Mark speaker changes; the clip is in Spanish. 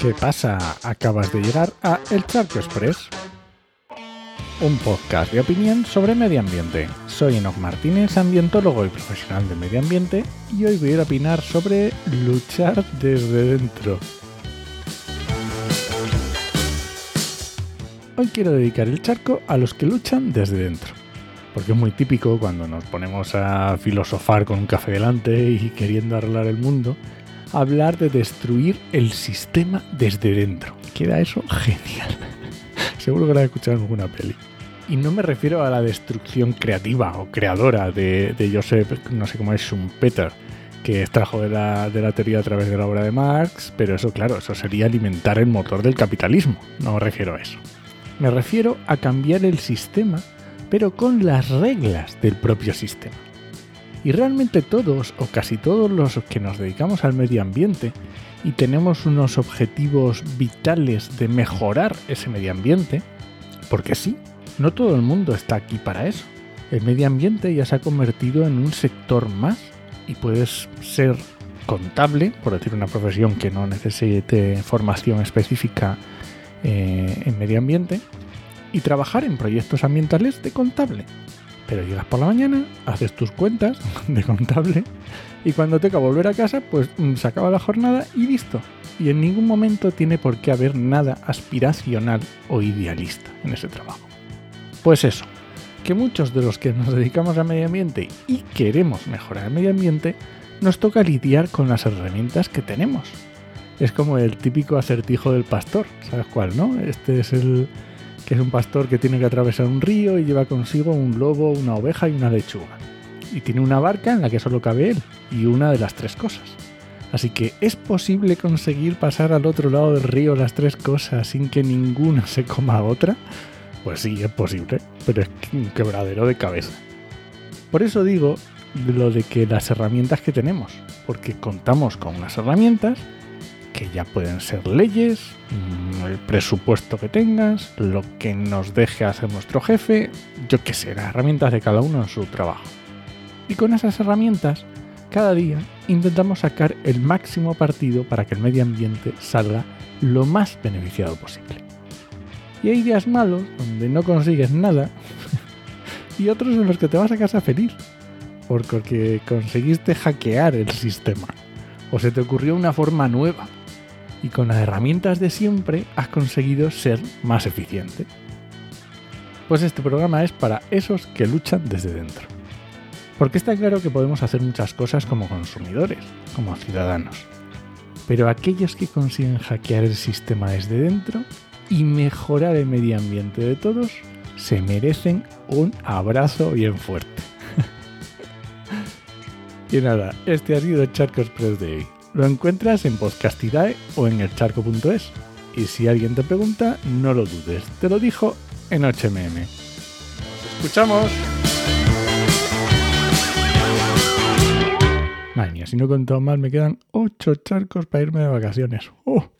Speaker 1: ¿Qué pasa? Acabas de llegar a El Charco Express, un podcast de opinión sobre medio ambiente. Soy Enoch Martínez, ambientólogo y profesional de medio ambiente, y hoy voy a opinar sobre luchar desde dentro. Hoy quiero dedicar el charco a los que luchan desde dentro. Porque es muy típico cuando nos ponemos a filosofar con un café delante y queriendo arreglar el mundo, hablar de destruir el sistema desde dentro. Queda eso genial. Seguro que lo has escuchado en alguna peli. Y no me refiero a la destrucción creativa o creadora de, Joseph, no sé cómo es, Schumpeter, que extrajo de la, de la teoría a través de la obra de Marx, pero eso, claro, eso sería alimentar el motor del capitalismo. No me refiero a eso. Me refiero a cambiar el sistema, pero con las reglas del propio sistema. Y realmente todos, o casi todos los que nos dedicamos al medio ambiente y tenemos unos objetivos vitales de mejorar ese medio ambiente, porque sí, no todo el mundo está aquí para eso. El medio ambiente ya se ha convertido en un sector más y puedes ser contable, por decir una profesión que no necesite formación específica eh, en medio ambiente, y trabajar en proyectos ambientales de contable. Pero llegas por la mañana, haces tus cuentas de contable y cuando te toca volver a casa, pues mm, se acaba la jornada y listo. Y en ningún momento tiene por qué haber nada aspiracional o idealista en ese trabajo. Pues eso, que muchos de los que nos dedicamos al medio ambiente y queremos mejorar el medio ambiente, nos toca lidiar con las herramientas que tenemos. Es como el típico acertijo del pastor, ¿sabes cuál, no? Este es el que es un pastor que tiene que atravesar un río y lleva consigo un lobo, una oveja y una lechuga. Y tiene una barca en la que solo cabe él y una de las tres cosas. Así que es posible conseguir pasar al otro lado del río las tres cosas sin que ninguna se coma a otra. Pues sí, es posible, pero es un quebradero de cabeza. Por eso digo lo de que las herramientas que tenemos, porque contamos con unas herramientas que ya pueden ser leyes, mm, el presupuesto que tengas, lo que nos deje hacer nuestro jefe, yo qué sé, las herramientas de cada uno en su trabajo. Y con esas herramientas, cada día intentamos sacar el máximo partido para que el medio ambiente salga lo más beneficiado posible. Y hay días malos donde no consigues nada y otros en los que te vas a casa feliz porque conseguiste hackear el sistema o se te ocurrió una forma nueva y con las herramientas de siempre has conseguido ser más eficiente. Pues este programa es para esos que luchan desde dentro. Porque está claro que podemos hacer muchas cosas como consumidores, como ciudadanos. Pero aquellos que consiguen hackear el sistema desde dentro y mejorar el medio ambiente de todos se merecen un abrazo bien fuerte. y nada, este ha sido Charco Express de hoy. Lo encuentras en Podcastidae o en elcharco.es. Y si alguien te pregunta, no lo dudes. Te lo dijo en HMM. escuchamos! Madre mía, si no he contado mal, me quedan 8 charcos para irme de vacaciones. ¡Oh!